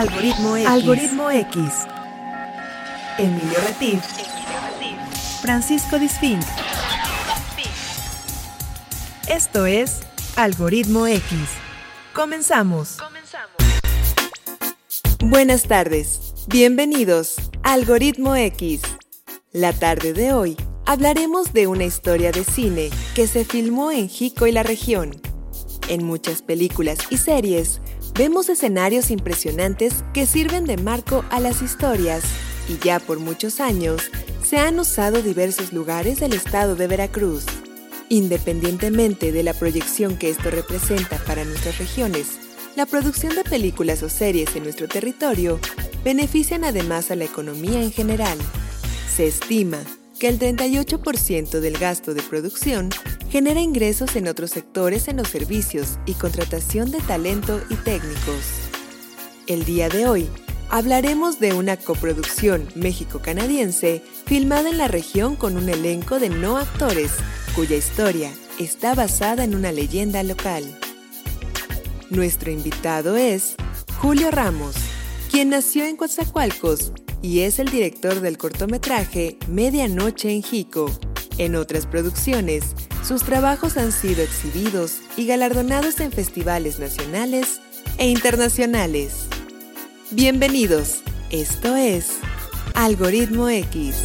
Algoritmo X. Algoritmo X. Emilio Retif. Francisco Disfink. Esto es Algoritmo X. Comenzamos. Buenas tardes. Bienvenidos a Algoritmo X. La tarde de hoy hablaremos de una historia de cine que se filmó en Jico y la región. En muchas películas y series vemos escenarios impresionantes que sirven de marco a las historias y ya por muchos años se han usado diversos lugares del estado de Veracruz. Independientemente de la proyección que esto representa para nuestras regiones, la producción de películas o series en nuestro territorio benefician además a la economía en general. Se estima que el 38% del gasto de producción genera ingresos en otros sectores en los servicios y contratación de talento y técnicos. El día de hoy hablaremos de una coproducción México-canadiense filmada en la región con un elenco de no actores cuya historia está basada en una leyenda local. Nuestro invitado es Julio Ramos, quien nació en Coatzacoalcos y es el director del cortometraje Medianoche en Jico. En otras producciones, sus trabajos han sido exhibidos y galardonados en festivales nacionales e internacionales. Bienvenidos, esto es Algoritmo X.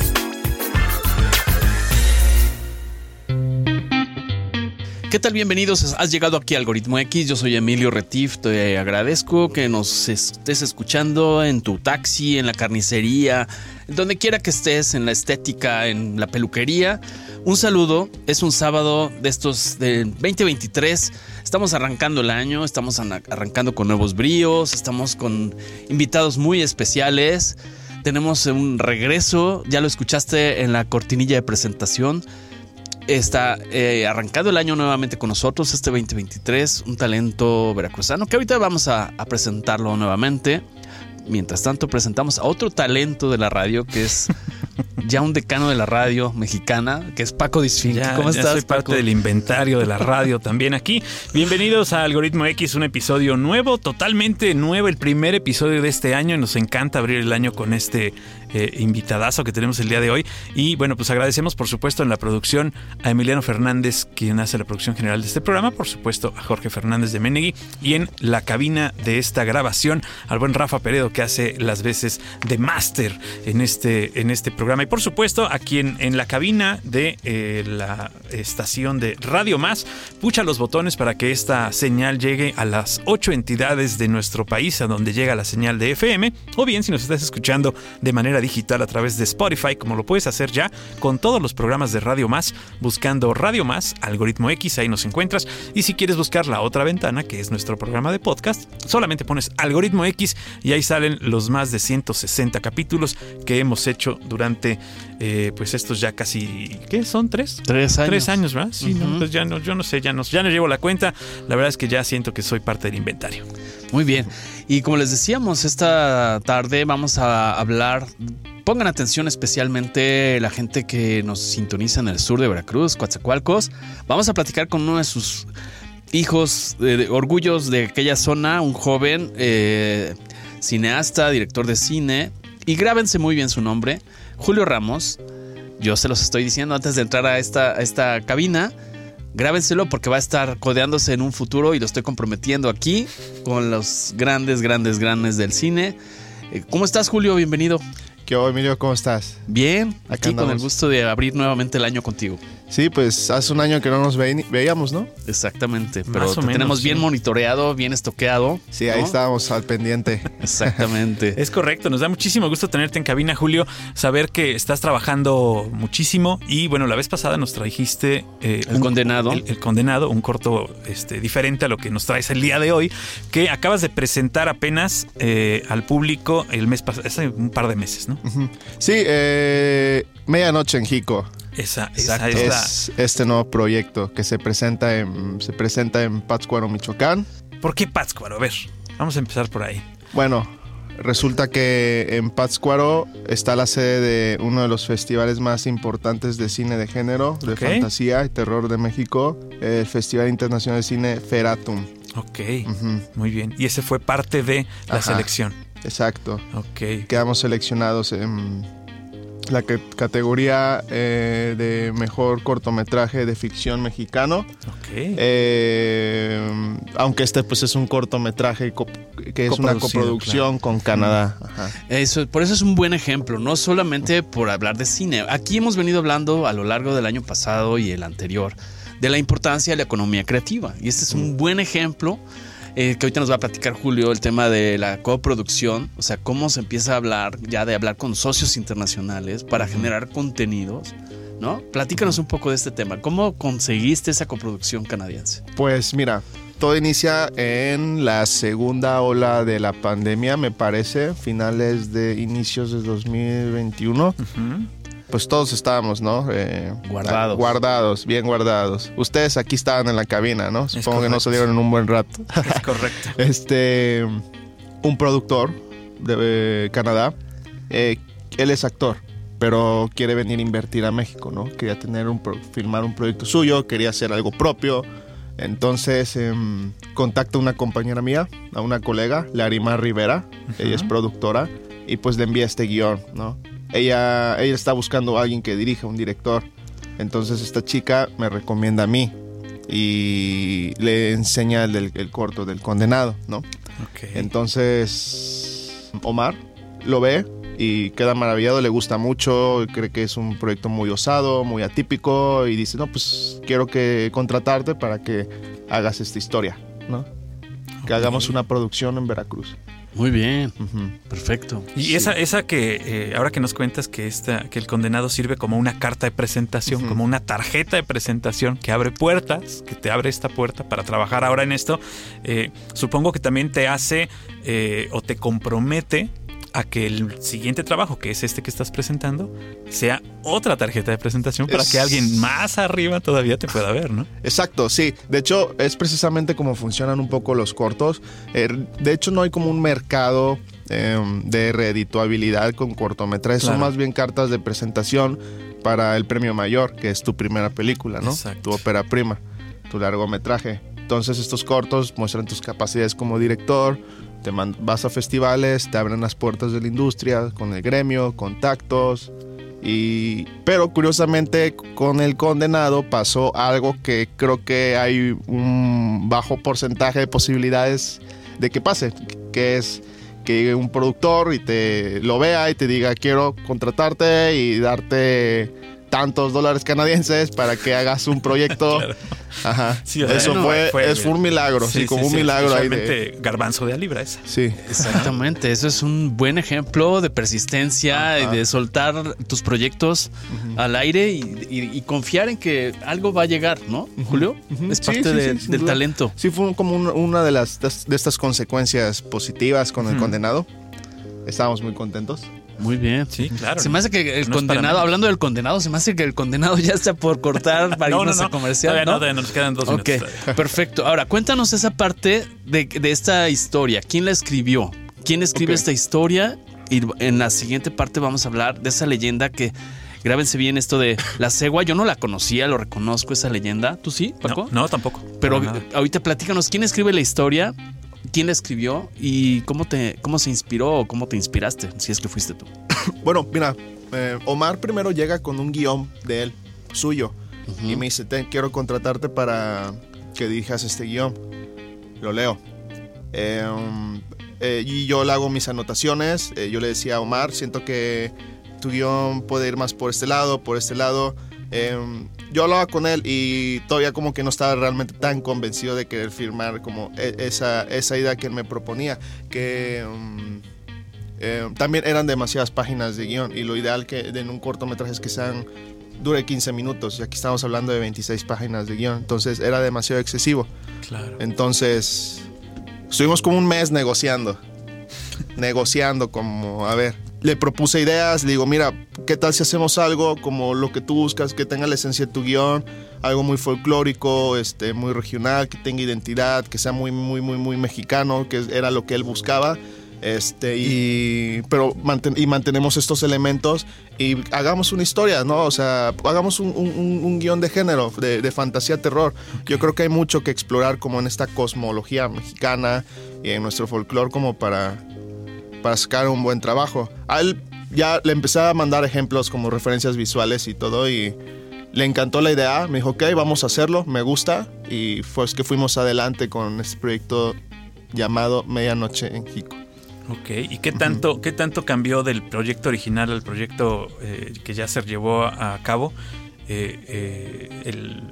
¿Qué tal? Bienvenidos. Has llegado aquí a Algoritmo X. Yo soy Emilio Retif. Te agradezco que nos estés escuchando en tu taxi, en la carnicería, donde quiera que estés, en la estética, en la peluquería. Un saludo. Es un sábado de estos de 2023. Estamos arrancando el año, estamos arrancando con nuevos bríos, estamos con invitados muy especiales. Tenemos un regreso, ya lo escuchaste en la cortinilla de presentación está eh, arrancado el año nuevamente con nosotros, este 2023, un talento veracruzano que ahorita vamos a, presentarlo nuevamente. Mientras tanto, presentamos a otro talento de la radio que es ya un decano de la radio mexicana, que es Paco Disfink. ¿Cómo estás? Soy parte del inventario de la radio también aquí. Bienvenidos a Algoritmo X, un episodio nuevo, totalmente nuevo, el primer episodio de este año. Nos encanta abrir el año con este eh, invitadazo que tenemos el día de hoy. Y bueno, pues agradecemos por supuesto en la producción a Emiliano Fernández, quien hace la producción general de este programa, por supuesto a Jorge Fernández de Menegui y en la cabina de esta grabación al buen Rafa Peredo que hace las veces de máster en este, en este programa. Y por supuesto a quien en la cabina de eh, la estación de Radio Más pucha los botones para que esta señal llegue a las ocho entidades de nuestro país a donde llega la señal de FM o bien si nos estás escuchando de manera digital a través de Spotify, como lo puedes hacer ya con todos los programas de Radio Más, buscando Radio Más, Algoritmo X, ahí nos encuentras. Y si quieres buscar la otra ventana, que es nuestro programa de podcast, solamente pones Algoritmo X y ahí salen los más de 160 capítulos que hemos hecho durante eh, pues estos ya casi, ¿qué son? ¿Tres? Tres años. Tres años, ¿verdad? Sí, pues ya no, yo no sé, ya no, ya no llevo la cuenta. La verdad es que ya siento que soy parte del inventario. Muy bien. Y como les decíamos, esta tarde vamos a hablar Pongan atención especialmente la gente que nos sintoniza en el sur de Veracruz, Coatzacoalcos. Vamos a platicar con uno de sus hijos, orgullos de aquella zona, un joven eh, cineasta, director de cine. Y grábense muy bien su nombre, Julio Ramos. Yo se los estoy diciendo antes de entrar a esta, a esta cabina grábenselo porque va a estar codeándose en un futuro y lo estoy comprometiendo aquí con los grandes, grandes, grandes del cine. Eh, ¿Cómo estás, Julio? Bienvenido. ¿Qué onda, Emilio? ¿Cómo estás? Bien, aquí con el gusto de abrir nuevamente el año contigo. Sí, pues hace un año que no nos veíamos, ¿no? Exactamente, pero tenemos bien monitoreado, bien estoqueado. Sí, ahí estábamos al pendiente. Exactamente. es correcto, nos da muchísimo gusto tenerte en cabina, Julio, saber que estás trabajando muchísimo y bueno, la vez pasada nos trajiste... Eh, el condenado. El, condenado, un corto este, diferente a lo que nos traes el día de hoy, que acabas de presentar apenas eh, al público el mes pasado, hace un par de meses, ¿no? Sí, eh, medianoche en Jico. Esa, es este nuevo proyecto que se presenta en, se presenta en Pátzcuaro, Michoacán. ¿Por qué Pátzcuaro? A ver, vamos a empezar por ahí. Bueno, resulta que en Pátzcuaro está la sede de uno de los festivales más importantes de cine de género, de fantasía y terror de México, el Festival Internacional de Cine Feratum. Ok, muy bien. Y ese fue parte de la selección. Exacto. Ok. Quedamos seleccionados en la categoría eh, de mejor cortometraje de ficción mexicano. Ok. Eh, aunque este pues es un cortometraje co- que es una coproducción con Canadá. Ajá. Eso, por eso es un buen ejemplo, no solamente por hablar de cine. Aquí hemos venido hablando a lo largo del año pasado y el anterior de la importancia de la economía creativa. Y este es un buen ejemplo eh, que ahorita nos va a platicar Julio, el tema de la coproducción, o sea, cómo se empieza a hablar ya de hablar con socios internacionales para generar contenidos. ¿No? Platícanos un poco de este tema. ¿Cómo conseguiste esa coproducción canadiense? Pues mira, todo inicia en la segunda ola de la pandemia, me parece, finales de inicios de 2021. Ujú. Pues todos estábamos, ¿no? Eh, Guardados. Guardados, bien guardados. Ustedes aquí estaban en la cabina, ¿no? Supongo que no salieron en un buen rato. Es correcto. este, un productor de eh, Canadá, eh, él es actor, pero quiere venir a invertir a México, ¿no? Quería tener un pro- un proyecto suyo, quería hacer algo propio. Entonces em, contacta a una compañera mía, a una colega, Larimar Rivera, ella es productora, y pues le envía este guion, ¿no? Ella, ella está buscando a alguien que dirija, un director. Entonces esta chica me recomienda a mí y le enseña el, el corto del condenado, ¿no? Ok. Entonces Omar lo ve y queda maravillado, le gusta mucho, cree que es un proyecto muy osado, muy atípico y dice, no, pues quiero que contratarte para que hagas esta historia, ¿no? Que hagamos una producción en Veracruz. Muy bien, perfecto. Y esa, esa que eh, ahora que nos cuentas que esta, que el condenado sirve como una carta de presentación, como una tarjeta de presentación que abre puertas, que te abre esta puerta para trabajar ahora en esto, eh, supongo que también te hace eh, o te compromete a que el siguiente trabajo, que es este que estás presentando, sea otra tarjeta de presentación para Es- que alguien más arriba todavía te pueda ver, ¿no? Exacto, sí. De hecho, es precisamente como funcionan un poco los cortos. Eh, de hecho, no hay como un mercado eh, de reedituabilidad con cortometrajes. Son más bien cartas de presentación para el premio mayor, que es tu primera película, ¿no? Exacto. Tu ópera prima, tu largometraje. Entonces, estos cortos muestran tus capacidades como director. Te vas a festivales, te abren las puertas de la industria con el gremio, contactos. Y, pero curiosamente con el condenado pasó algo que creo que hay un bajo porcentaje de posibilidades de que pase, que es que un productor y te lo vea y te diga quiero contratarte y darte tantos dólares canadienses para que hagas un proyecto. Claro. Ajá. Sí, o sea, Eso no, fue, fue- es fue un milagro, sí, como un sí, milagro ahí de... garbanzo de a libra esa. Sí. Exactamente, eso es un buen ejemplo de persistencia Ajá. y de soltar tus proyectos al aire y, y- y confiar en que algo va a llegar, ¿no, Julio? Es Sí, parte sí, de- sí, del duda. talento. Sí, fue como un- una de las de estas consecuencias positivas con el condenado. Estábamos muy contentos. Muy bien. Sí, claro. Se me hace que el No condenado, hablando del condenado, se me hace que el condenado ya está por cortar para irnos a comercial. Todavía no, ¿no? todavía nos quedan dos Ok, minutos. todavía. perfecto. Ahora, cuéntanos esa parte de, de esta historia. ¿Quién la escribió? ¿Quién escribe esta historia? Y en la siguiente parte vamos a hablar de esa leyenda que, grábense bien esto de la cegua. Yo no la conocía, lo reconozco esa leyenda. ¿Tú sí, Paco? No, no, tampoco. Pero ahorita platícanos, ¿quién escribe la historia? ¿Quién la escribió? ¿Y cómo, te, cómo se inspiró o cómo te inspiraste? Si es que fuiste tú. Bueno, mira, eh, Omar primero llega con un guion de él, suyo, y me dice, "Ten, quiero contratarte para que dirijas este guion. Lo leo. Eh, um, eh, y yo le hago mis anotaciones. eh, yo le decía a Omar, siento que tu guion puede ir más por este lado, por este lado. Eh, yo hablaba con él y todavía como que no estaba realmente tan convencido de querer firmar como e- esa, esa idea que él me proponía, que um, eh, también eran demasiadas páginas de guion y lo ideal que en un cortometraje es que sean dure 15 minutos y aquí estamos hablando de 26 páginas de guion, entonces era demasiado excesivo. Claro. Entonces, estuvimos como un mes negociando. negociando como, a ver, le propuse ideas, le digo, mira, ¿qué tal si hacemos algo como lo que tú buscas, que tenga la esencia de tu guion, algo muy folclórico, este, muy regional, que tenga identidad, que sea muy, muy, muy, muy mexicano, que era lo que él buscaba. Este, y, pero manten- y mantenemos estos elementos y hagamos una historia, ¿no? O sea, hagamos un, un- guion de género, de, de fantasía terror. Yo creo que hay mucho que explorar como en esta cosmología mexicana y en nuestro folclore como para, para sacar un buen trabajo. A él ya le empecé a mandar ejemplos como referencias visuales y todo y le encantó la idea, me dijo, ok, vamos a hacerlo, me gusta y fue que fuimos adelante con este proyecto llamado Medianoche en Jico. Ok, ¿y qué tanto, qué tanto cambió del proyecto original al proyecto eh, que ya se llevó a cabo? Eh, eh, el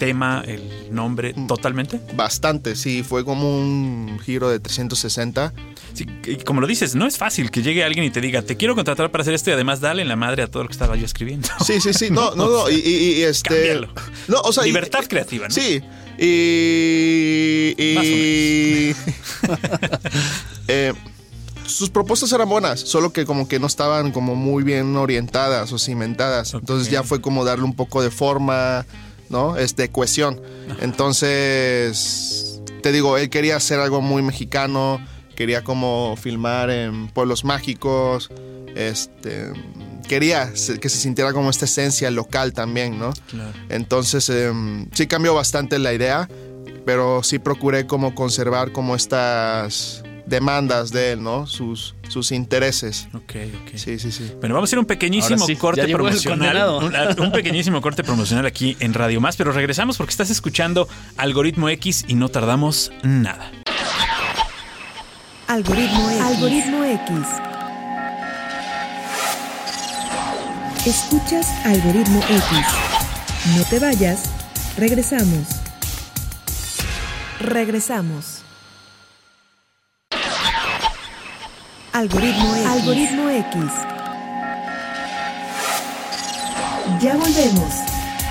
tema, el nombre, Mm. totalmente. Bastante, sí, fue como un giro de 360. Sí, y como lo dices, no es fácil que llegue alguien y te diga, te quiero contratar para hacer esto y además dale en la madre a todo lo que estaba yo escribiendo. Sí, sí, sí, no, no, no, y, y- y, este... Cámbialo. No, o sea, y- Libertad creativa, ¿no? Sí, y... y- Más Eh, sus propuestas eran buenas, solo que como que no estaban como muy bien orientadas o cimentadas. Entonces ya fue como darle un poco de forma, ¿no? Este, cohesión. Entonces, te digo, él quería hacer algo muy mexicano, quería como filmar en pueblos mágicos, este, quería que se sintiera como esta esencia local también, ¿no? Claro. Entonces, em, sí cambió bastante la idea, pero sí procuré como conservar como estas demandas de él, ¿no? Sus, sus intereses. Ok, ok. Sí, sí, sí. Bueno, vamos a hacer un pequeñísimo sí, corte promocional. Un, un pequeñísimo corte promocional aquí en Radio Más, pero regresamos porque estás escuchando Algoritmo X y no tardamos nada. Algoritmo X. Algoritmo X. Escuchas Algoritmo X. No te vayas. Regresamos. Regresamos. Algoritmo X. Algoritmo X. Ya volvemos.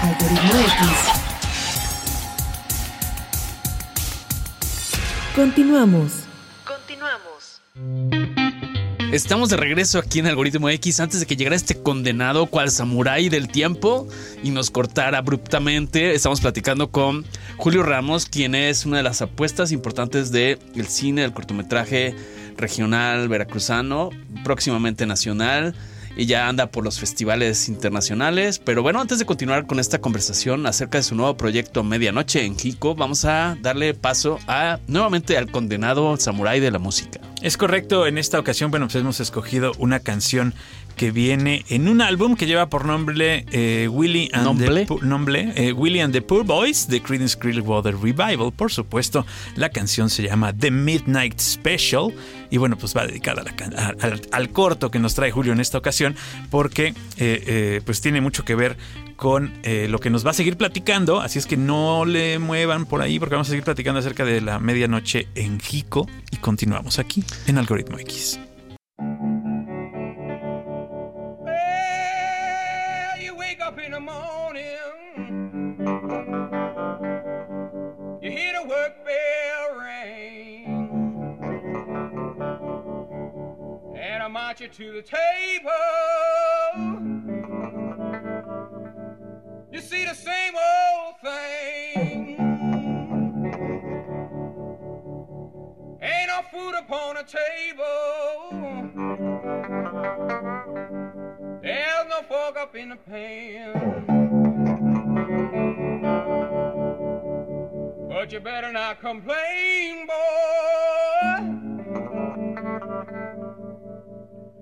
Algoritmo X. Continuamos. Continuamos. Estamos de regreso aquí en Algoritmo X antes de que llegara este condenado cual samurái del tiempo y nos cortara abruptamente. Estamos platicando con Julio Ramos, quien es una de las apuestas importantes del cine, del cortometraje regional veracruzano, próximamente nacional. Y ya anda por los festivales internacionales. Pero bueno, antes de continuar con esta conversación acerca de su nuevo proyecto Medianoche en Jico, vamos a darle paso a nuevamente al condenado samurái de la música. Es correcto, en esta ocasión, bueno, pues hemos escogido una canción que viene en un álbum que lleva por nombre eh, Willie and the nombre, eh, Willie and the Poor Boys de Creedence Clearwater Revival. Por supuesto, la canción se llama The Midnight Special y bueno, pues va dedicada a la can- a- al, al corto que nos trae Julio en esta ocasión porque eh, eh, pues tiene mucho que ver con eh, lo que nos va a seguir platicando, así es que no le muevan por ahí porque vamos a seguir platicando acerca de la medianoche en Jico y continuamos aquí en Algoritmo X. to the table. You see the same old thing. Ain't no food upon the table. There's no fork up in the pan. But you better not complain, boy.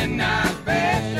midnight special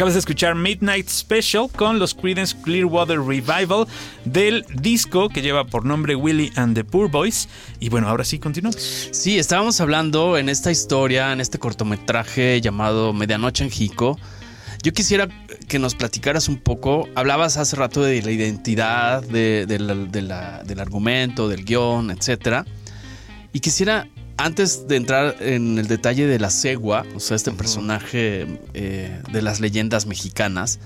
Acabas de escuchar Midnight Special con los Creedence Clearwater Revival del disco que lleva por nombre Willie and the Poor Boys. Y bueno, ahora sí continuamos. Sí, estábamos hablando en esta historia, en este cortometraje llamado Medianoche en Jico. Yo quisiera que nos platicaras un poco. Hablabas hace rato de la identidad, de- del argumento, del guion, etcétera. Y quisiera, antes de entrar en el detalle de la cegua, o sea, este personaje eh, de las leyendas mexicanas,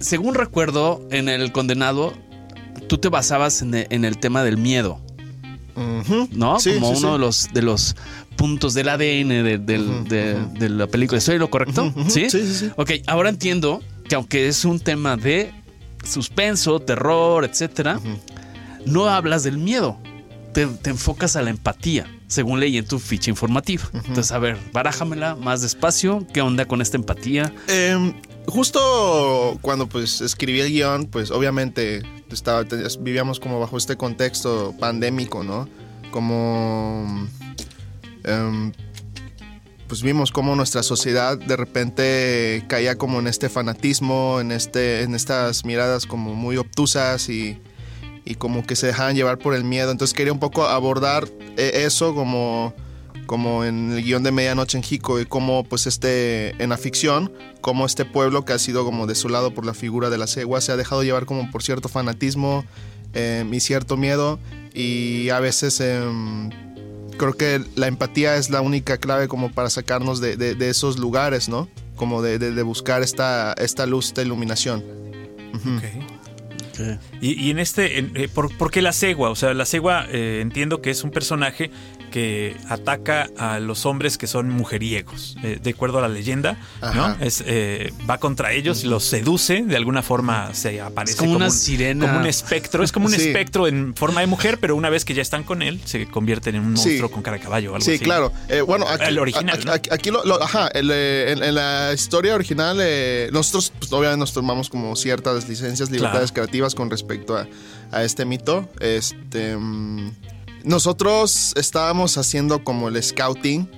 según recuerdo, en el condenado, tú te basabas en e- en el tema del miedo. ¿no? Sí, Como sí, uno sí. de los de los puntos del ADN de, la película. ¿Estoy lo correcto? Sí, sí, sí. Ok, ahora entiendo que aunque es un tema de suspenso, terror, etcétera, no hablas del miedo. Te, te enfocas a la empatía, según leí en tu ficha informativa. Entonces, a ver, barájamela más despacio. ¿Qué onda con esta empatía? Em, justo cuando pues escribí el guion, pues obviamente estaba, vivíamos como bajo este contexto pandémico, ¿no? Como... em, pues vimos cómo nuestra sociedad de repente caía como en este fanatismo, en, este, en estas miradas como muy obtusas y, y como que se dejaban llevar por el miedo. Entonces quería un poco abordar eh, eso como, como en el guion de Medianoche en Jico y cómo pues este, en la ficción, como este pueblo que ha sido como desolado por la figura de la cegua se ha dejado llevar como por cierto fanatismo eh, y cierto miedo y a veces... em, creo que la empatía es la única clave como para sacarnos de, de- de esos lugares, ¿no? Como de, de- buscar esta, esta luz, esta iluminación. Y, y en este, en- eh, ¿por, por qué la cegua? O sea, la cegua eh, entiendo que es un personaje que ataca a los hombres que son mujeriegos, eh, de acuerdo a la leyenda, ¿no? Es, eh, va contra ellos, los seduce, de alguna forma se aparece Es como una un, sirena. como un espectro, es como un Sí. espectro en forma de mujer, pero una vez que ya están con él, se convierten en un Sí. monstruo con cara de caballo o algo Sí, así. claro. Eh, bueno, aquí, El original, a- ¿no? Aquí, lo, lo- ajá, el, en, en la historia original, nosotros pues, obviamente nos tomamos como ciertas licencias, libertades creativas con respecto a, a este mito. Este, mm, nosotros estábamos haciendo como el scouting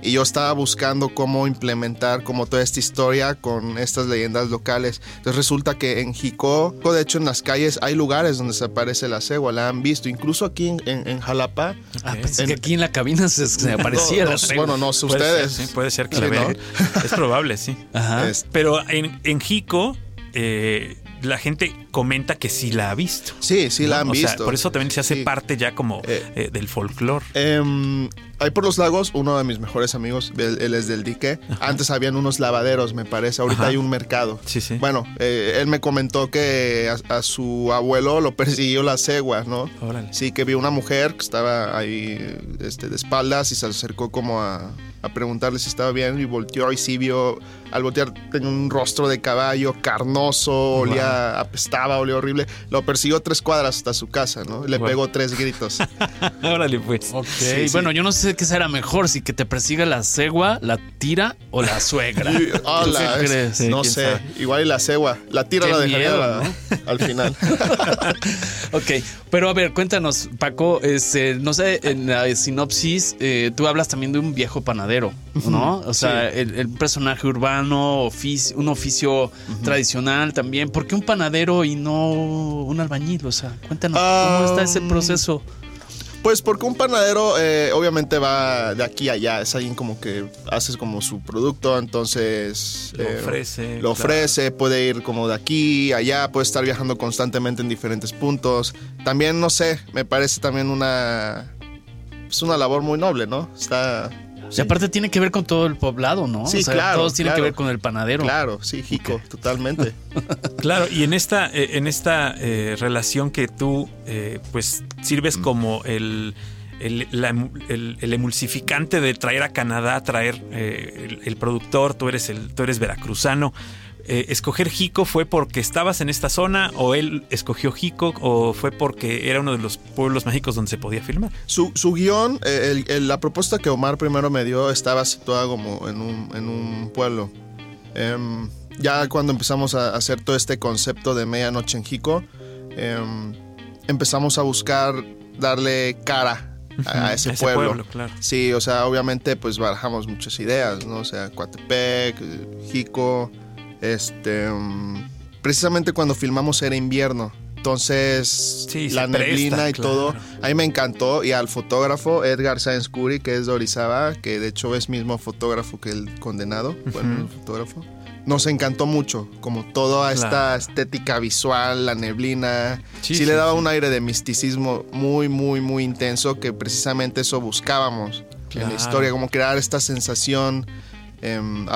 y yo estaba buscando cómo implementar como toda esta historia con estas leyendas locales. Entonces resulta que en Jico, de hecho en las calles hay lugares donde se aparece la cegua, la han visto, incluso aquí en, en- en Jalapa. Ah, pensé que aquí en la cabina se, se aparecía No, la no, cegua. bueno, no sé ustedes. ser, sí, puede ser que Sí, la ¿no? vean. Es probable, sí. Ajá. Es- Pero en, en Jico, eh, la gente comenta que sí la ha visto. Sí, sí la han O sea, visto. por eso también se hace Sí. parte ya como Eh, eh, del folclore. Em, ahí por los lagos, uno de mis mejores amigos, él, él es del dique. Antes habían unos lavaderos, me parece. Ahorita Ajá. hay un mercado. Sí, sí. Bueno, eh, él me comentó que a, a su abuelo lo persiguió la cegua, ¿no? Órale. Sí, que vio una mujer que estaba ahí este, de espaldas y se acercó como a, a preguntarle si estaba bien y volteó y sí vio, al voltear tenía un rostro de caballo carnoso, olía, apestaba, olía horrible. Lo persiguió tres cuadras hasta su casa, ¿no? Le Wow. pegó tres gritos. Órale, pues. Ok, Sí, sí. bueno, yo no sé qué será mejor, si que te persiga la cegua, la tira o la suegra. Y, ¿Tú hola, qué crees? No sé, sabe. igual y la cegua. La tira Qué la dejaría miedo, la- al final. Ok, pero a ver, cuéntanos, Paco, este, no sé, en la sinopsis, eh, tú hablas también de un viejo panadero, ¿no? O sea, Sí. el, el personaje urbano, ofici- un oficio tradicional también. ¿Por qué un panadero y no un albañil? O sea, cuéntanos, ¿cómo está ese proceso? Pues porque un panadero eh, obviamente va de aquí a allá, es alguien como que haces como su producto, entonces Lo eh, ofrece. lo claro. ofrece, puede ir como de aquí a allá, puede estar viajando constantemente en diferentes puntos. También, no sé, me parece también una... Es una labor muy noble, ¿no? Está... Y aparte tiene que ver con todo el poblado, ¿no? Sí, o sea, claro, todos tienen que ver con el panadero. Claro, sí, Jico, totalmente. Claro, y en esta, eh, en esta eh, relación que tú eh, pues sirves como el, el, la emu- el- el emulsificante de traer a Canadá, traer eh, el, el productor, tú eres el, tú eres veracruzano. Eh, ¿Escoger Jico fue porque estabas en esta zona o él escogió Jico o fue porque era uno de los pueblos mágicos donde se podía filmar? Su, su guion, eh, el- el- la propuesta que Omar primero me dio estaba situada como en un, en un pueblo. Em, ya cuando empezamos a hacer todo este concepto de Medianoche en Jico, em, empezamos a buscar darle cara a, a ese, pueblo. claro. Sí, o sea, obviamente pues barajamos muchas ideas, ¿no? O sea, Coatepec, Jico, Este, mm, precisamente cuando filmamos era invierno. Entonces, Sí, la presta, neblina y claro. todo, a mí me encantó. Y al fotógrafo Edgar Sáenz Curi, que es de Orizaba, que de hecho es mismo fotógrafo que el condenado, bueno, el fotógrafo. Nos encantó mucho, como toda esta Claro. estética visual, la neblina. Sí, Sí, sí, le daba sí. un aire de misticismo muy, muy, muy intenso, que precisamente eso buscábamos en Claro. la historia, como crear esta sensación em,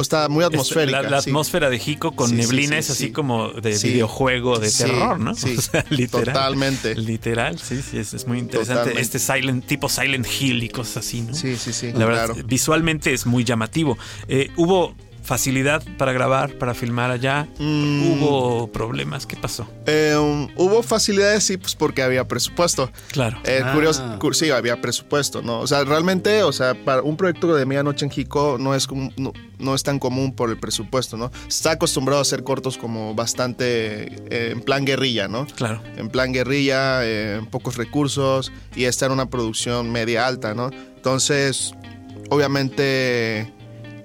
está muy Este, atmosférica. La, la sí. atmósfera de Jico con Sí, neblina sí, es así sí. como de videojuego de terror, ¿no? sí, O sea, literal. totalmente. Literal, sí, sí, es, es muy interesante. Totalmente. Este Silent, tipo Silent Hill y cosas así, ¿no? Sí, sí, sí, La verdad, visualmente es muy llamativo. Eh, ¿Hubo facilidad para grabar, para filmar allá? Mm. ¿Hubo problemas? ¿Qué pasó? Eh, um, hubo facilidades, sí, pues porque había presupuesto. Claro. Eh, Ah. curioso, cu- sí, había presupuesto, ¿no? O sea, realmente, o sea, para un proyecto de medianoche en Jico no es, como- no, no es tan común por el presupuesto, ¿no? Se Está acostumbrado a hacer cortos como bastante eh, en plan guerrilla, ¿no? Claro. En plan guerrilla, eh, pocos recursos y esta era una producción media alta, ¿no? Entonces, obviamente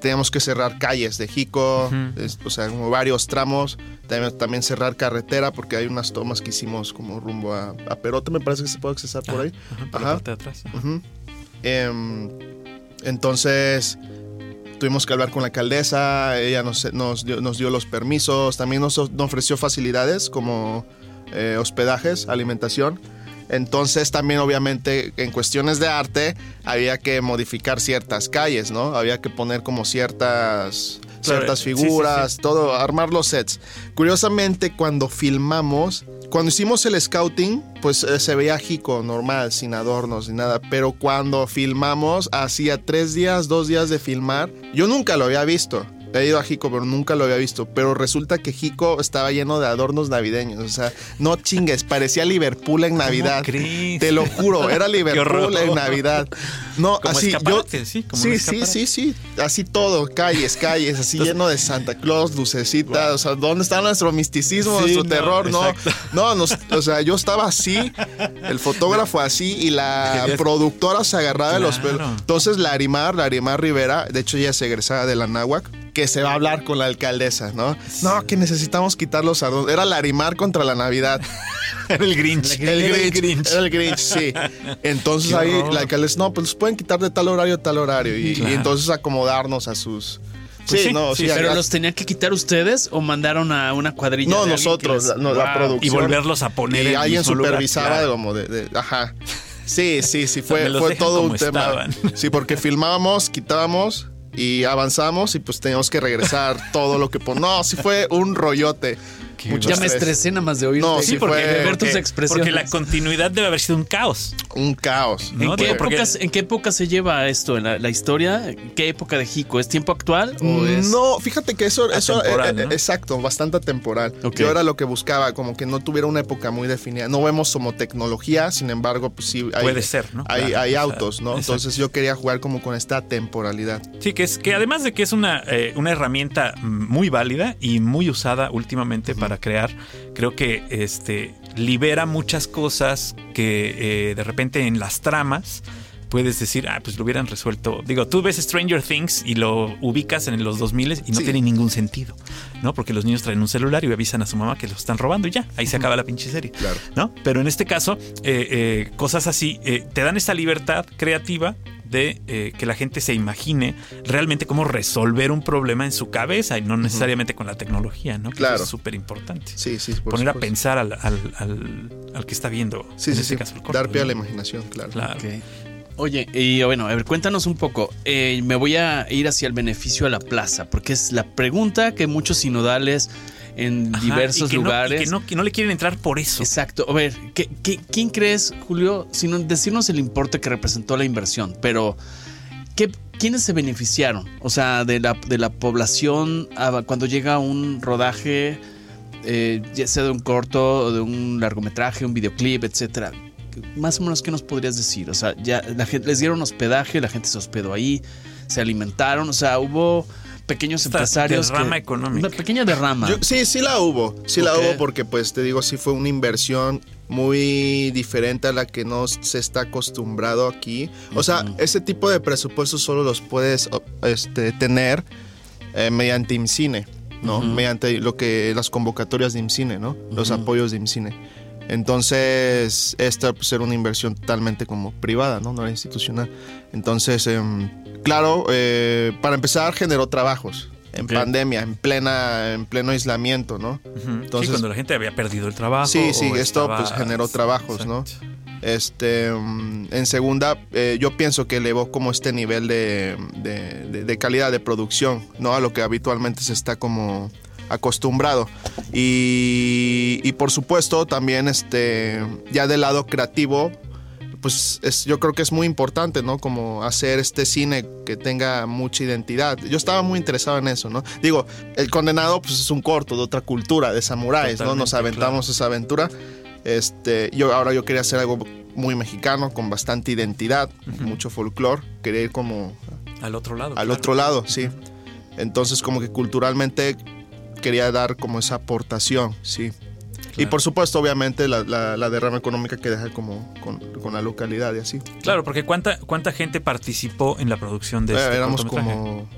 teníamos que cerrar calles de Jico, es- o sea, como varios tramos, también, también cerrar carretera porque hay unas tomas que hicimos como rumbo a, a Perote, me parece que se puede accesar por ahí. Ajá, por la Ajá. parte de atrás. ajá. Em, entonces tuvimos que hablar con la alcaldesa, ella nos, nos, dio, nos dio los permisos, también nos, nos ofreció facilidades como eh, hospedajes, alimentación. Entonces también obviamente en cuestiones de arte había que modificar ciertas calles, ¿no? Había que poner como ciertas, Claro, ciertas sí, sí, figuras, sí. todo, armar los sets. Curiosamente cuando filmamos, cuando hicimos el scouting, pues eh, se veía Jico normal, sin adornos ni nada, pero cuando filmamos, hacía tres días, dos días de filmar, yo nunca lo había visto. He ido a Jico, pero nunca lo había visto. Pero resulta que Jico estaba lleno de adornos navideños. O sea, no chingues, parecía Liverpool en Navidad. Te lo juro, era Liverpool en Navidad. No, Como así yo. sí, como sí, sí, sí, sí. Así todo, calles, calles, así Entonces- lleno de Santa Claus, lucecitas. O sea, ¿dónde está nuestro misticismo, Sí, nuestro no, terror? No, no, nos- o sea, yo estaba así, el fotógrafo así y la productora se agarraba de los pelos. Entonces, Larimar, Larimar Rivera, de hecho, ella es egresada de la Náhuac, que se va a hablar con la alcaldesa, ¿no? No, que necesitamos quitar los adornos. Era Larimar contra la Navidad. Era el Grinch. El Grinch, Era el Grinch, sí. Entonces Qué ahí horror. la alcaldesa, no, pues los pueden quitar de tal horario a tal horario. Y, Claro. y entonces acomodarnos a sus. Pues sí, sí, no, sí, sí. ¿Pero acá- los tenían que quitar ustedes o mandaron a una cuadrilla? No, de nosotros, les- la- no, la producción. Y volverlos a poner Y en el alguien mismo lugar, supervisaba claro. como de, de- Ajá. Sí, sí, sí, fue, fue todo un tema. estaban. Sí, porque filmábamos, quitábamos y avanzamos y pues teníamos que regresar todo lo que. No, sí fue un rollote. Qué Mucho Ya me estresé nada más de oírte. No, sí, de porque- ver tus Porque- expresiones. Porque la continuidad debe haber sido un caos. Un caos. ¿no? ¿En, qué épocas- ¿En qué época se lleva esto? ¿En la, la historia? ¿Qué época de Jico? ¿Es tiempo actual o es...? No, fíjate que eso, eso eh, eh, ¿no? exacto, bastante temporal. Yo era lo que buscaba, como que no tuviera una época muy definida. No vemos como tecnología, sin embargo, pues sí hay, Puede ser, ¿no? hay, Claro, hay o sea, autos, ¿no? exacto. Entonces yo quería jugar como con esta temporalidad. Sí, que es que además de que es una, eh, una herramienta muy válida y muy usada últimamente para crear, creo que este libera muchas cosas que eh, de repente en las tramas puedes decir, ah, pues lo hubieran resuelto. Digo, tú ves Stranger Things y lo ubicas en los 2000 y no Sí. tiene ningún sentido, ¿no? Porque los niños traen un celular y avisan a su mamá que lo están robando y ya, ahí se acaba la pinche serie. Claro. ¿no? Pero en este caso, eh, eh, cosas así eh, te dan esta libertad creativa de eh, que la gente se imagine realmente cómo resolver un problema en su cabeza y no necesariamente con la tecnología, ¿no? Que Claro. Eso es súper importante. Sí, sí, por Poner a pensar al, al- al- al que está viendo. Sí, en sí, este sí. caso, el corto, Dar pie a la imaginación, claro. Oye, y bueno, a ver, cuéntanos un poco. Eh, me voy a ir hacia el beneficio a la plaza, porque es la pregunta que muchos sinodales en Ajá, diversos y que no- y lugares. que, no, que no le quieren entrar por eso. Exacto. A ver, ¿qué, qué- quién crees, Julio, sin decirnos el importe que representó la inversión, pero ¿qué, ¿quiénes se beneficiaron? O sea, de la, de la población a- cuando llega un rodaje, eh, ya sea de un corto, o de un largometraje, un videoclip, etcétera. Más o menos, ¿qué nos podrías decir? O sea, ya la gente, les dieron hospedaje, la gente se hospedó ahí, se alimentaron, o sea, hubo pequeños Esta empresarios. derrama que- económica. Una pequeña derrama. Yo- sí, sí la hubo. Sí la hubo porque, pues, te digo, sí fue una inversión muy diferente a la que no se está acostumbrado aquí. O sea, ese tipo de presupuestos solo los puedes este, tener eh, mediante IMCINE, ¿no? Mediante lo que las convocatorias de IMCINE, ¿no? Los apoyos de IMCINE. Entonces, esta pues, era una inversión totalmente como privada, ¿no? No era institucional. Entonces, em, claro, eh, para empezar, generó trabajos en pandemia, en plena, en pleno aislamiento, ¿no? Entonces- sí, cuando la gente había perdido el trabajo. Sí, sí, esto, estaba- pues, generó trabajos, ¿no? Este, mm, en segunda, eh, yo pienso que elevó como este nivel de, de- de- de calidad de producción, ¿no? A lo que habitualmente se está como acostumbrado. Y, y por supuesto, también este, ya del lado creativo, pues es, yo creo que es muy importante, ¿no? Como hacer este cine que tenga mucha identidad. Yo estaba muy interesado en eso, ¿no? Digo, El Condenado, pues es un corto de otra cultura, de samuráis, ¿no? Nos aventamos esa aventura. Este, yo ahora yo quería hacer algo muy mexicano, con bastante identidad, mucho folclore. Quería ir como Al otro lado. al claro. otro lado, sí. Entonces como que culturalmente quería dar como esa aportación, sí. Y por supuesto, obviamente, la, la- la derrama económica que deja como con, con la localidad y así. Claro, porque ¿cuánta, ¿cuánta gente participó en la producción de Eh, este éramos como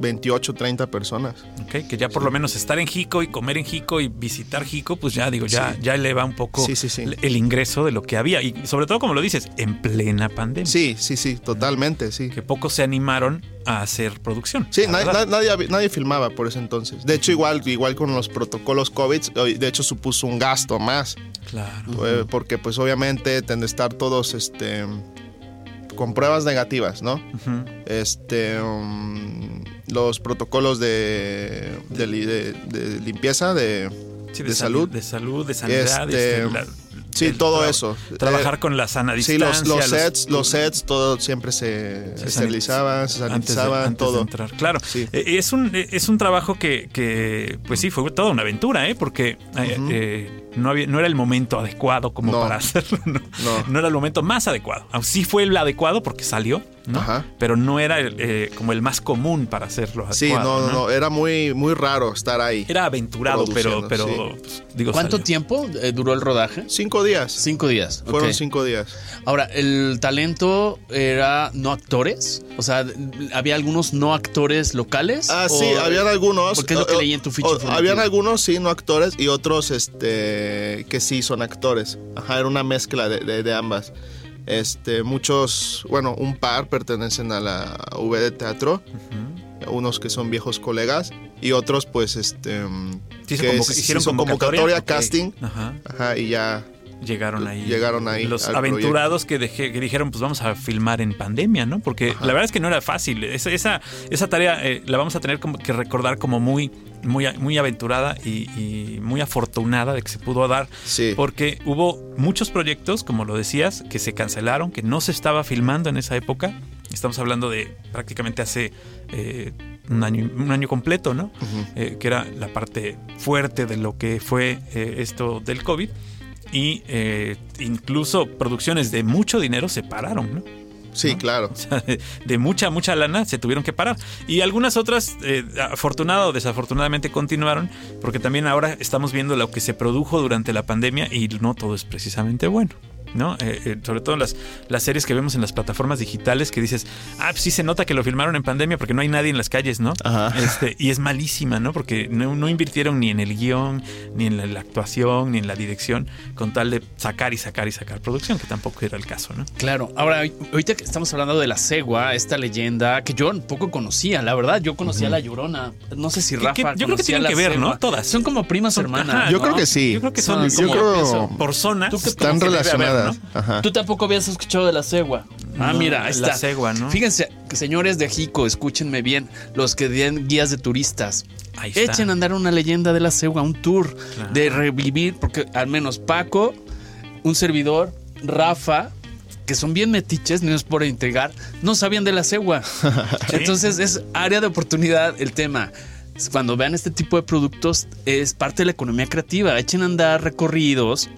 28, 30 personas. Ok, que ya por lo menos estar en Jico y comer en Jico y visitar Jico, pues ya digo, ya, Sí. ya eleva un poco Sí, el- ingreso de lo que había. Y sobre todo, como lo dices, en plena pandemia. Sí, sí, sí, totalmente, sí. Que pocos se animaron a hacer producción. Sí, nadie, nadie filmaba por ese entonces. De hecho, igual, igual con los protocolos COVID, de hecho supuso un gasto más. Claro. eh, porque pues obviamente tenden a estar todos este, con pruebas negativas, ¿no? Este, um, los protocolos de, de, li- de- de limpieza, de, Sí, de sal- salud. De salud, de sanidad. Este, este, la- sí, todo eso. Trabajar Eh, con la sana Sí, distancia. los, los sets, los sets, todo siempre se, Se esterilizaban, se antes de- sanitizaban, antes de todo. entrar. Claro. Sí. Eh, Es un, eh, es un trabajo que, que, pues sí, fue toda una aventura, ¿eh? Porque eh, eh, no, había, no era el momento adecuado como No. para hacerlo, ¿no? No. No era el momento más adecuado. Sí fue el adecuado porque salió, ¿no? Ajá. Pero no era el, eh, como el más común para hacerlo Sí, adecuado, no, no, no, era muy, muy raro estar ahí. Era aventurado, pero, pero sí. pues, digo, ¿Cuánto salió. tiempo eh, duró el rodaje? Cinco días. Cinco días. Fueron cinco días. Ahora, ¿el talento era no actores? O sea, ¿había algunos no actores locales? Ah, ¿O- sí, habían algunos. Porque es lo que o- leí en tu ficha o-. Habían algunos, sí, no actores, y otros este, que sí son actores. Ajá, era una mezcla de, de- de ambas. Este, muchos, bueno, un par pertenecen a la V de teatro, unos que son viejos colegas, y otros, pues, este. Sí, que hicieron convocatoria, ok. casting, Ajá. ajá, y ya. Llegaron ahí. Llegaron ahí Los aventurados que, dejé- que dijeron, pues vamos a filmar en pandemia, ¿no? Porque la verdad es que no era fácil. Esa, esa, esa tarea eh, la vamos a tener como que recordar como muy, muy, muy aventurada y, y muy afortunada de que se pudo dar. Sí. Porque hubo muchos proyectos, como lo decías, que se cancelaron, que no se estaba filmando en esa época. Estamos hablando de prácticamente hace eh, un, año, un año completo, ¿no? Eh, que era la parte fuerte de lo que fue eh, esto del COVID. Y eh, incluso producciones de mucho dinero se pararon, ¿no? Sí, claro. O sea, de, de mucha, mucha lana se tuvieron que parar. Y algunas otras, eh, afortunada o desafortunadamente, continuaron, porque también ahora estamos viendo lo que se produjo durante la pandemia y no todo es precisamente bueno. ¿No? Eh, eh, sobre todo las, las series que vemos en las plataformas digitales que dices, ah, pues sí se nota que lo filmaron en pandemia porque no hay nadie en las calles, ¿no? Ajá. Este, y es malísima, ¿no? Porque no, no invirtieron ni en el guion, ni en la, la actuación, ni en la dirección, con tal de sacar y sacar y sacar producción, que tampoco era el caso, ¿no? Claro, ahora ahorita que estamos hablando de la cegua, esta leyenda que yo poco conocía, la verdad, yo conocía a la Llorona. No sé si Rafa. que yo creo que tienen la que ver, cegua. ¿no? Todas. Son como primas hermanas. ajá, Yo ¿no? creo que sí. Yo creo que son, Son como yo creo- por zonas. ¿Tú qué Están relacionadas. ¿No? Ajá. Tú tampoco habías escuchado de la cegua. Ah, No, mira, ahí la está. cegua, ¿no? Fíjense, señores de Jico, escúchenme bien, los que den guías de turistas. Ahí está. Echen a andar una leyenda de la cegua, un tour Claro. de revivir, porque al menos Paco, un servidor, Rafa, que son bien metiches, no es por intrigar, no sabían de la cegua. Entonces es área de oportunidad el tema. Cuando vean este tipo de productos, es parte de la economía creativa. Echen a andar recorridos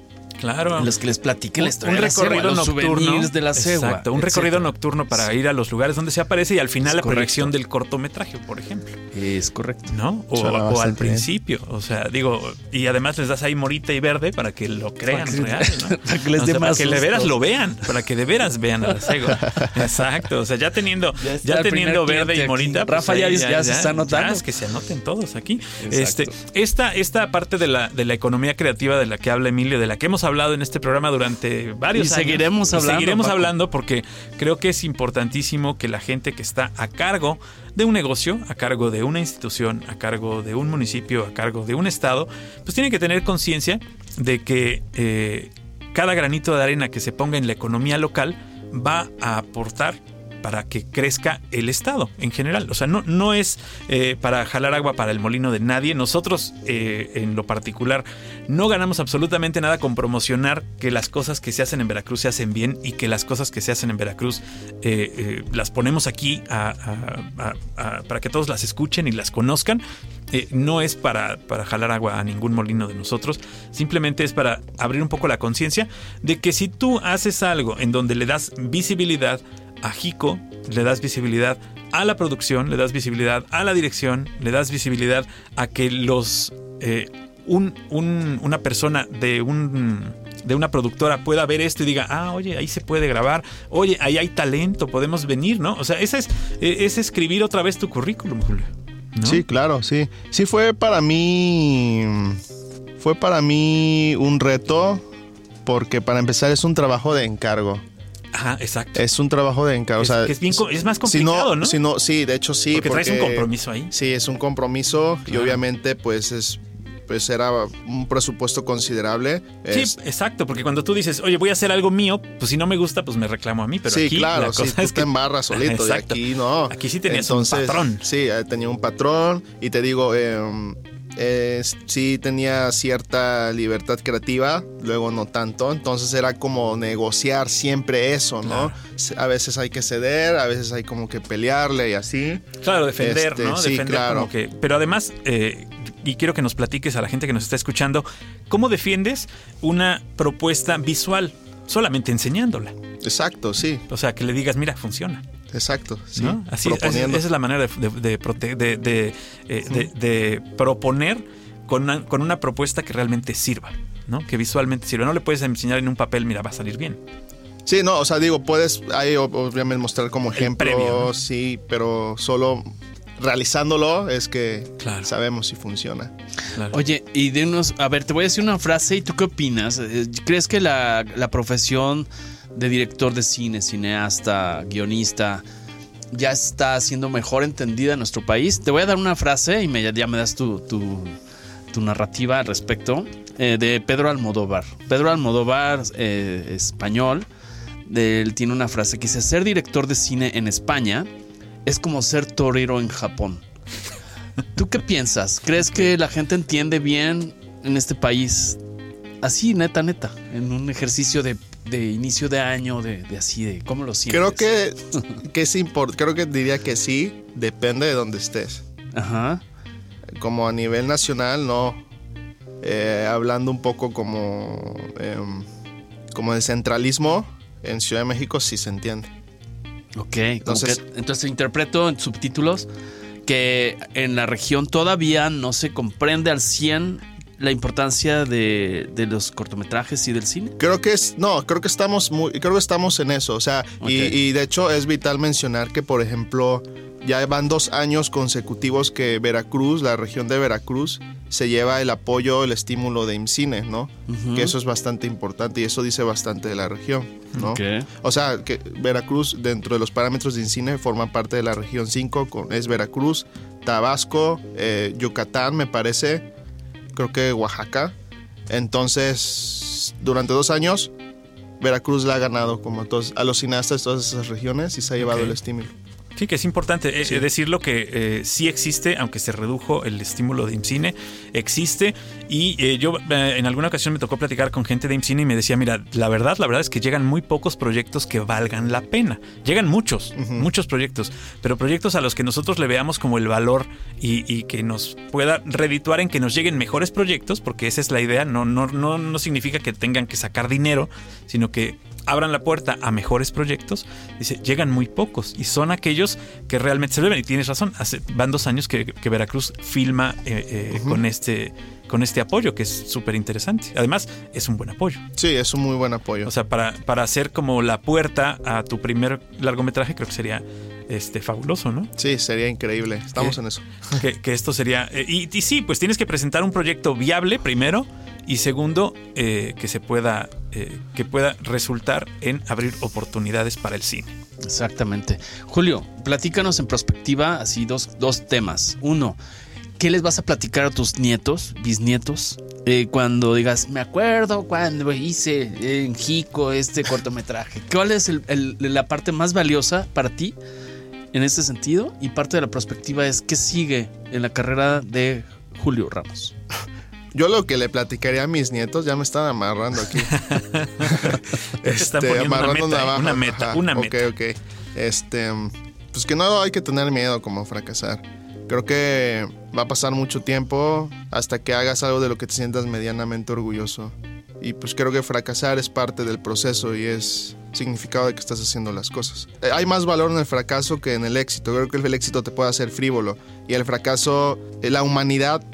Claro. en los que les platiquen la historia un de la cegua, recorrido los nocturno. souvenirs de la cegua. Exacto, un recorrido etcétera. nocturno para ir a los lugares donde se aparece y al final Es la correcto. proyección del cortometraje, por ejemplo. Es correcto. ¿No? O, o al bien. principio. O sea, digo, y además les das ahí morita y verde para que lo crean Para que- real, ¿no? para que les O dé sea, más Para que de veras lo vean, para que de veras vean a la cegua. Exacto. O sea, ya teniendo, Ya teniendo verde y morita. aquí. Rafa ya- ahí ya se está anotando. ya es que se anoten todos aquí. Exacto. Este, esta, esta parte de la, de la economía creativa de la que habla Emilio, de la que hemos hablado en este programa durante varios Y años. seguiremos Y hablando, seguiremos Paco. hablando porque creo que es importantísimo que la gente que está a cargo de un negocio, a cargo de una institución, a cargo de un municipio, a cargo de un estado, pues tiene que tener conciencia de que eh, cada granito de arena que se ponga en la economía local va a aportar para que crezca el Estado en general. O sea, no, no es eh, para jalar agua para el molino de nadie. Nosotros, eh, en lo particular, no ganamos absolutamente nada con promocionar que las cosas que se hacen en Veracruz se hacen bien y que las cosas que se hacen en Veracruz eh, eh, las ponemos aquí para que todos las escuchen y las conozcan. No es para, para jalar agua a ningún molino de nosotros, simplemente es para abrir un poco la conciencia de que si tú haces algo en donde le das visibilidad a Jico, le das visibilidad a la producción, le das visibilidad a la dirección, le das visibilidad a que los eh, un- un- una persona de un de una productora pueda ver esto y diga, ah, oye, ahí se puede grabar, oye, ahí hay talento, podemos venir, ¿no? O sea, ese es, es escribir otra vez tu currículum, Julio. Sí, claro, sí. Sí fue para mí fue para mí un reto porque para empezar es un trabajo de encargo. Ajá, exacto. Es un trabajo de encargo, Es- o sea, que es bien co- es más si complicado, ¿no? Si no, sí, de hecho sí, porque, traes un compromiso ahí. Sí, es un compromiso y obviamente pues es pues era un presupuesto considerable. Sí, Es- exacto, porque cuando tú dices, oye, voy a hacer algo mío, pues si no me gusta, pues me reclamo a mí, pero sí, aquí claro, la sí, cosa tú es te que embarras solito y aquí no. Aquí sí tenías un patrón. Sí, eh, tenía un patrón y te digo, eh, eh, sí tenía cierta libertad creativa, luego no tanto, entonces era como negociar siempre eso, ¿no? A veces hay que ceder, a veces hay como que pelearle y así. Claro, defender, Este, ¿no? sí, defender claro. como que. Pero además, eh, y quiero que nos platiques a la gente que nos está escuchando, ¿cómo defiendes una propuesta visual? Solamente enseñándola. Exacto, sí, O sea, que le digas, mira, funciona. Exacto, sí. ¿no? Así, proponiendo. esa es la manera de, de- de prote- de- de, de- de proponer con una, con una propuesta que realmente sirva, ¿no? Que visualmente sirva. No le puedes enseñar en un papel, mira, va a salir bien. Sí, no, o sea, digo, puedes ahí ob- obviamente mostrar como ejemplo, previo, ¿no? sí, pero solo realizándolo es que Claro. sabemos si funciona. Claro. Oye, y de unos, a ver, te voy a decir una frase y tú qué opinas. Eh, ¿Crees que la, la profesión de director de cine, cineasta, guionista, ya está siendo mejor entendida en nuestro país? Te voy a dar una frase y me, ya me das tu, tu, narrativa al respecto eh, de Pedro Almodóvar. Pedro Almodóvar, eh, español, él tiene una frase que dice, ser director de cine en España es como ser torero en Japón. ¿Tú qué piensas? ¿Crees que la gente entiende bien en este país? Así, neta, neta, en un ejercicio de, de inicio de año, de, de así, de cómo lo sientes. Creo que, que es importante, creo que diría que sí, depende de donde estés. Ajá. Como a nivel nacional, no. Eh, hablando un poco como, em, como de centralismo, en Ciudad de México sí se entiende. Ok. Entonces- Entonces, entonces interpreto en subtítulos que en la región todavía no se comprende al 100 la importancia de, de los cortometrajes y del cine. Creo que es, no, creo que estamos muy, creo que estamos en eso, o sea, y, de hecho es vital mencionar que, por ejemplo, ya van dos años consecutivos que Veracruz, la región de Veracruz, se lleva el apoyo, el estímulo de IMCINE, ¿no? Que eso es bastante importante y eso dice bastante de la región, ¿no? O sea, que Veracruz, dentro de los parámetros de INCINE, forma parte de la región 5, con, es Veracruz, Tabasco, eh, Yucatán, me parece, creo que Oaxaca. Entonces, durante dos años, Veracruz la ha ganado como a, todos, a los cineastas de todas esas regiones y se ha llevado Ok. el estímulo. Sí, que es importante eh, Sí. eh, decirlo que eh, sí existe, aunque se redujo el estímulo de IMCINE, existe. Y eh, yo eh, en alguna ocasión me tocó platicar con gente de IMCINE y me decía, mira, la verdad, la verdad es que llegan muy pocos proyectos que valgan la pena. Llegan muchos, muchos proyectos, pero proyectos a los que nosotros le veamos como el valor y, y que nos pueda redituar en que nos lleguen mejores proyectos, porque esa es la idea, no, no, no, no significa que tengan que sacar dinero, sino que abran la puerta a mejores proyectos, dice, llegan muy pocos y son aquellos que realmente se deben. Y tienes razón, hace, van dos años que, que Veracruz filma eh, eh, con, este, con este apoyo, que es súper interesante. Además, es un buen apoyo. Sí, es un muy buen apoyo. O sea, para, para hacer como la puerta a tu primer largometraje, creo que sería este, fabuloso, ¿no? sí, sería increíble. Estamos en eso. que, que esto sería... eh, y, y sí, pues tienes que presentar un proyecto viable primero y segundo, eh, que se pueda, eh, que pueda resultar en abrir oportunidades para el cine. Exactamente. Julio, platícanos en perspectiva así dos, dos temas. Uno, ¿qué les vas a platicar a tus nietos, bisnietos, eh, cuando digas, me acuerdo cuando hice en Jico este cortometraje? ¿Cuál es el- el- la parte más valiosa para ti en este sentido? Y parte de la perspectiva es, ¿qué sigue en la carrera de Julio Ramos? Yo lo que le platicaría a mis nietos, ya me están amarrando aquí. Te están poniendo una meta, navaja. una meta, una ok, meta. ok. Este, pues que no hay que tener miedo como fracasar. Creo que va a pasar mucho tiempo hasta que hagas algo de lo que te sientas medianamente orgulloso. Y pues creo que fracasar es parte del proceso y es significado de que estás haciendo las cosas. Eh, Hay más valor en el fracaso que en el éxito. Creo que el éxito te puede hacer frívolo y el fracaso, eh, la humanidad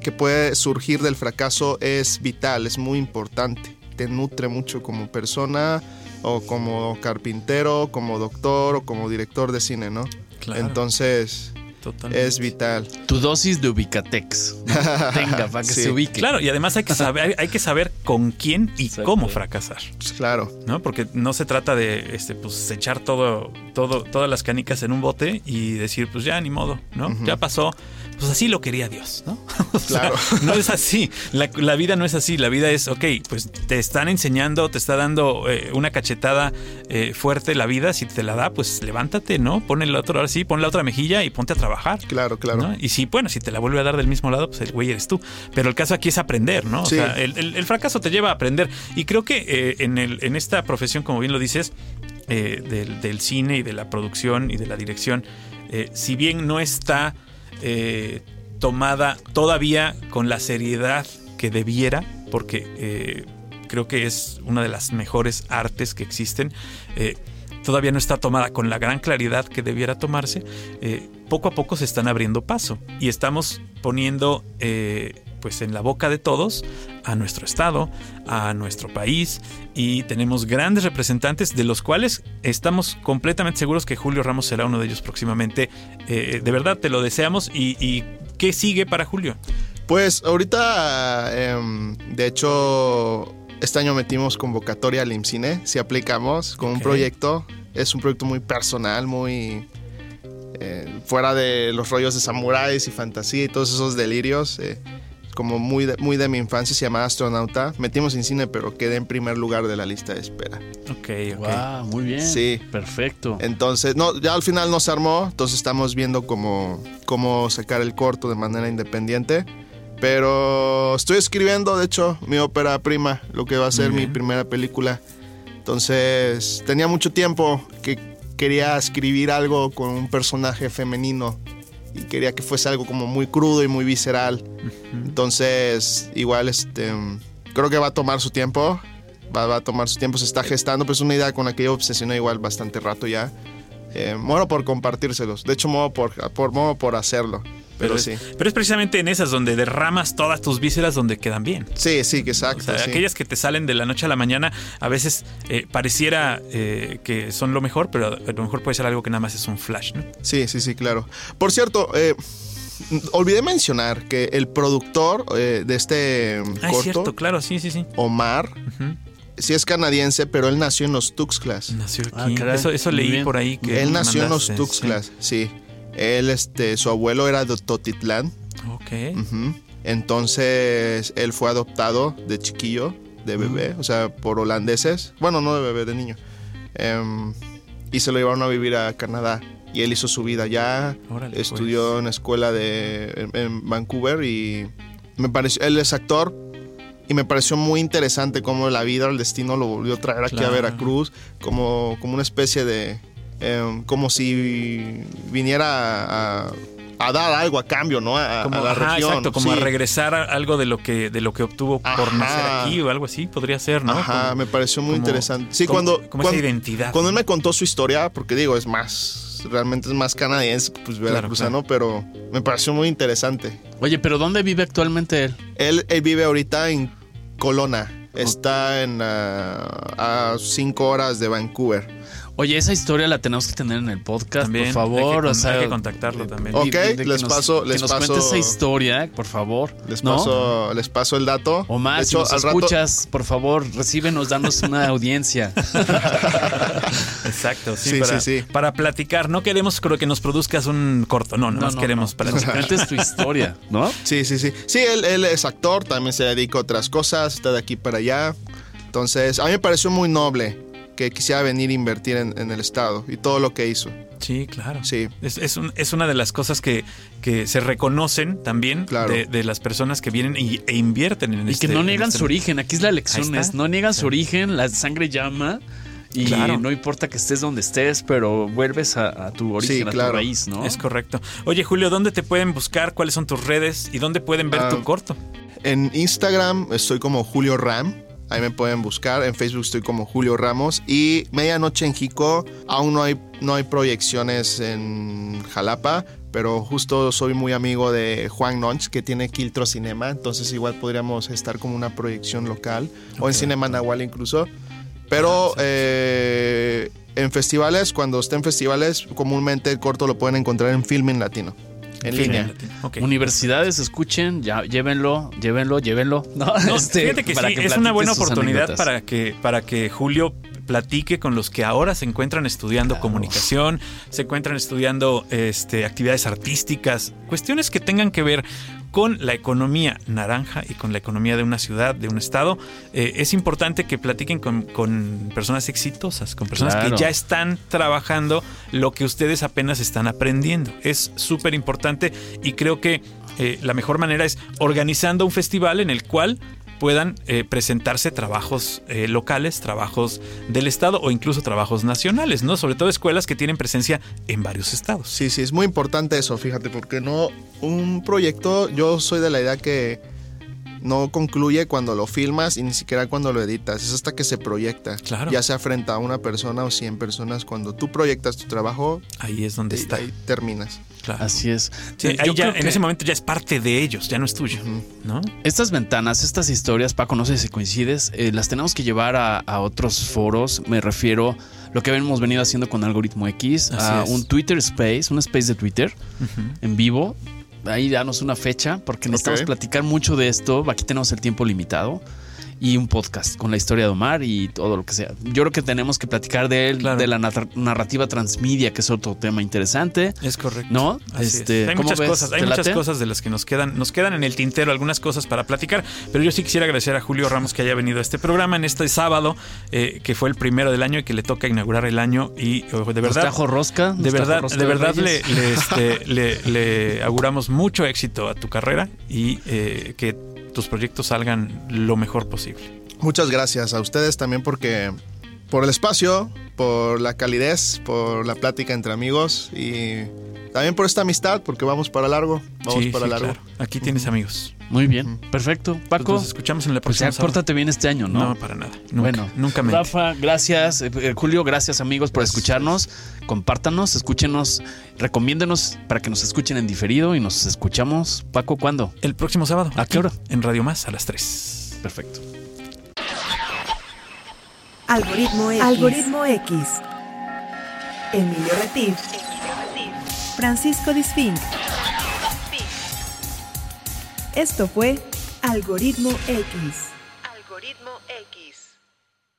que puede surgir del fracaso es vital, es muy importante. Te nutre mucho como persona o como carpintero, como doctor o como director de cine, ¿no? Claro. Entonces Totalmente. es vital. Tu dosis de Ubicatex. Tenga, para que Sí. se ubique. Claro, y además hay que saber, hay que saber con quién y Exacto. cómo fracasar. Pues claro. ¿no? Porque no se trata de este, pues, echar todo, todo, todas las canicas en un bote y decir, pues ya ni modo, ¿no? Ya pasó. Pues así lo quería Dios, ¿no? O sea, Claro. no es así. La, la vida no es así. La vida es, ok, pues te están enseñando, te está dando eh, una cachetada eh, fuerte la vida. Si te la da, pues levántate, ¿no? Pon el otro, ahora sí, pon la otra mejilla y ponte a trabajar. Claro, claro. ¿no? Y si, bueno, si te la vuelve a dar del mismo lado, pues el güey eres tú. Pero el caso aquí es aprender, ¿no? O Sí. sea, el, el- el fracaso te lleva a aprender. Y creo que eh, en, el, en esta profesión, como bien lo dices, eh, del, del cine y de la producción y de la dirección, eh, si bien no está eh, tomada todavía con la seriedad que debiera, porque creo que es una de las mejores artes que existen, todavía no está tomada con la gran claridad que debiera tomarse, eh, poco a poco se están abriendo paso y estamos poniendo eh, pues en la boca de todos a nuestro estado, a nuestro país y tenemos grandes representantes de los cuales estamos completamente seguros que Julio Ramos será uno de ellos próximamente. Eh, de verdad te lo deseamos y, y ¿qué sigue para Julio? Pues ahorita, em, de hecho, este año metimos convocatoria al IMCINE, si aplicamos con un proyecto. Es un proyecto muy personal, muy eh, fuera de los rollos de samuráis y fantasía y todos esos delirios. eh, como muy de, muy de mi infancia, se llama Astronauta. Metimos IMCINE, pero quedé en primer lugar de la lista de espera. Ok, ok. Wow, muy bien. Sí. Perfecto. Entonces, no, ya al final no se armó, entonces estamos viendo cómo, cómo sacar el corto de manera independiente. Pero estoy escribiendo, de hecho, mi ópera prima, lo que va a ser mi primera película. Entonces, tenía mucho tiempo que quería escribir algo con un personaje femenino y quería que fuese algo como muy crudo y muy visceral. Entonces, igual, este, creo que va a tomar su tiempo. Va, va a tomar su tiempo, se está gestando, pero es una idea con la que yo obsesioné igual bastante rato ya. Eh, muero por compartírselos. De hecho, muero por, por, muero por hacerlo. Pero, es, sí. pero es precisamente en esas donde derramas todas tus vísceras donde quedan bien. Sí, sí, que O exacto. sea, sí. aquellas que te salen de la noche a la mañana, a veces eh, pareciera eh, que son lo mejor, pero a lo mejor puede ser algo que nada más es un flash, ¿no? Sí, sí, sí, claro. Por cierto, eh, olvidé mencionar que el productor eh, de este mm, Ah, es corto, cierto, claro, sí, sí, sí. Omar, sí es canadiense, pero él nació en los Tuxtlas. Nació Ah, aquí. caray, eso leí bien. por ahí que Él nació en los Tuxtlas, sí. Él, este, su abuelo era de Totitlán. Ok. Entonces, él fue adoptado de chiquillo, de bebé, o sea, por holandeses. Bueno, no de bebé, de niño. Em, y se lo llevaron a vivir a Canadá. y él hizo su vida allá. Órale, pues. estudió en escuela de en, en Vancouver y me pareció él es actor y me pareció muy interesante cómo la vida, el destino lo volvió a traer aquí Claro. a Veracruz como, como una especie de em, como si viniera a, a dar algo a cambio, ¿no? A, Como, a la ajá, región. exacto, como a regresar a algo de lo que de lo que obtuvo por nacer aquí o algo así, podría ser, ¿no? Ajá, Como- me pareció muy como- interesante. Sí, como- cuando, como esa cuando, identidad. cuando él me contó su historia, porque digo, es más, realmente es más canadiense, pues veracruzano, pero me pareció muy interesante. Oye, pero ¿dónde vive actualmente él? Él, él vive ahorita en Colona, está en ah, a cinco horas de Vancouver. Oye, esa historia la tenemos que tener en el podcast, También, por favor. hay que o sea, hay que contactarlo también. Ok, les que paso- que les nos paso- cuente esa historia, por favor. Les ¿no? paso, les paso el dato. Si hecho, nos al rato- escuchas, por favor, recíbenos, danos una audiencia. Exacto, sí, Sí, para, sí, sí. para platicar. No queremos creo que nos produzcas un corto, no, no, nos queremos no. platicar. Cuentes tu historia, ¿no? Sí, sí, sí. Sí, él, él es actor, también se dedica a otras cosas, está de aquí para allá. Entonces, a mí me pareció muy noble que quisiera venir a invertir en, en el Estado y todo lo que hizo. Sí, claro. Sí. Es, es, un- es una de las cosas que, que se reconocen también Claro. de, de las personas que vienen y, e invierten en Y este que no niegan este- su origen. Aquí es la lección, es no niegan su origen, la sangre llama. Y Claro. no importa que estés donde estés, pero vuelves a, a tu origen, Sí, a claro. tu raíz, ¿no? Es correcto. Oye, Julio, ¿dónde te pueden buscar? ¿Cuáles son tus redes? ¿Y dónde pueden ver Ah, tu corto? En Instagram estoy como Julio Ram. Ahí me pueden buscar. En Facebook estoy como Julio Ramos. Y Medianoche en Jico. Aún no hay, no hay proyecciones en Jalapa. Pero justo soy muy amigo de Juan Nonch, que tiene Quiltro Cinema. Entonces igual podríamos estar como una proyección local. O en. Cinema Nahual incluso. Pero eh, en festivales, cuando esté en festivales, comúnmente el corto lo pueden encontrar en Filming Latino. En línea. Universidades, escuchen, ya, llévenlo, llévenlo, llévenlo. No, No, Este, fíjate que para sí, es una buena oportunidad para que, para que Julio platique con los que ahora se encuentran estudiando comunicación, se encuentran estudiando este, actividades artísticas, cuestiones que tengan que ver con la economía naranja y con la economía de una ciudad, de un estado. Eh, es importante que platiquen con, con personas exitosas, con personas Claro. que ya están trabajando lo que ustedes apenas están aprendiendo. Es súper importante y creo que eh, la mejor manera es organizando un festival en el cual puedan eh, presentarse trabajos eh, locales, trabajos del estado o incluso trabajos nacionales, ¿no? Sobre todo escuelas que tienen presencia en varios estados. Sí, sí, es muy importante eso, fíjate, porque no un proyecto, yo soy de la idea que no concluye cuando lo filmas y ni siquiera cuando lo editas, es hasta que se proyecta. Claro. Ya sea frente a una persona o 100 personas, cuando tú proyectas tu trabajo, Ahí es donde ahí, está. ahí terminas. Claro. Así es. Sí, Eh, yo ya, creo en que ese momento ya es parte de ellos, ya no es tuyo, ¿no? Estas ventanas, estas historias, Paco, no sé si coincides, eh, las tenemos que llevar a, a otros foros. Me refiero lo que hemos venido haciendo con Algoritmo X, Así a es. un Twitter Space, un Space de Twitter en vivo. Ahí danos una fecha porque necesitamos platicar mucho de esto. Aquí tenemos el tiempo limitado. Y un podcast con la historia de Omar y todo lo que sea. Yo creo que tenemos que platicar de él, Claro. de la narrativa transmedia, que es otro tema interesante. Es correcto. ¿No? Es. Este, Hay ¿cómo muchas ves? cosas, hay ¿Te muchas late? cosas de las que nos quedan, nos quedan en el tintero, algunas cosas para platicar, pero yo sí quisiera agradecer a Julio Ramos que haya venido a este programa en este sábado, eh, que fue el primero del año y que le toca inaugurar el año y eh, de Nos verdad trajo rosca. nos de trajo verdad, rosca de verdad le, Reyes. le, este, le- le auguramos mucho éxito a tu carrera y eh, que tus proyectos salgan lo mejor posible. Muchas gracias a ustedes también porque por el espacio, por la calidez, por la plática entre amigos y también por esta amistad porque vamos para largo, vamos Sí, para sí, largo. claro. Aquí tienes amigos. Muy bien, perfecto. Pues Paco, nos escuchamos en la pues próxima. ya sábado. pórtate bien este año, ¿no? No, para nada. Nunca, bueno, nunca mente. Rafa, gracias. Eh, eh, Julio, gracias amigos por Gracias. escucharnos. Compártanos, escúchenos, recomiéndenos para que nos escuchen en diferido y nos escuchamos. Paco, ¿cuándo? El próximo sábado. ¿A qué hora? En Radio Más a las 3. Perfecto. Algoritmo X. Algoritmo X. Emilio Retif. Francisco Disfink. Esto fue Algoritmo X. Algoritmo.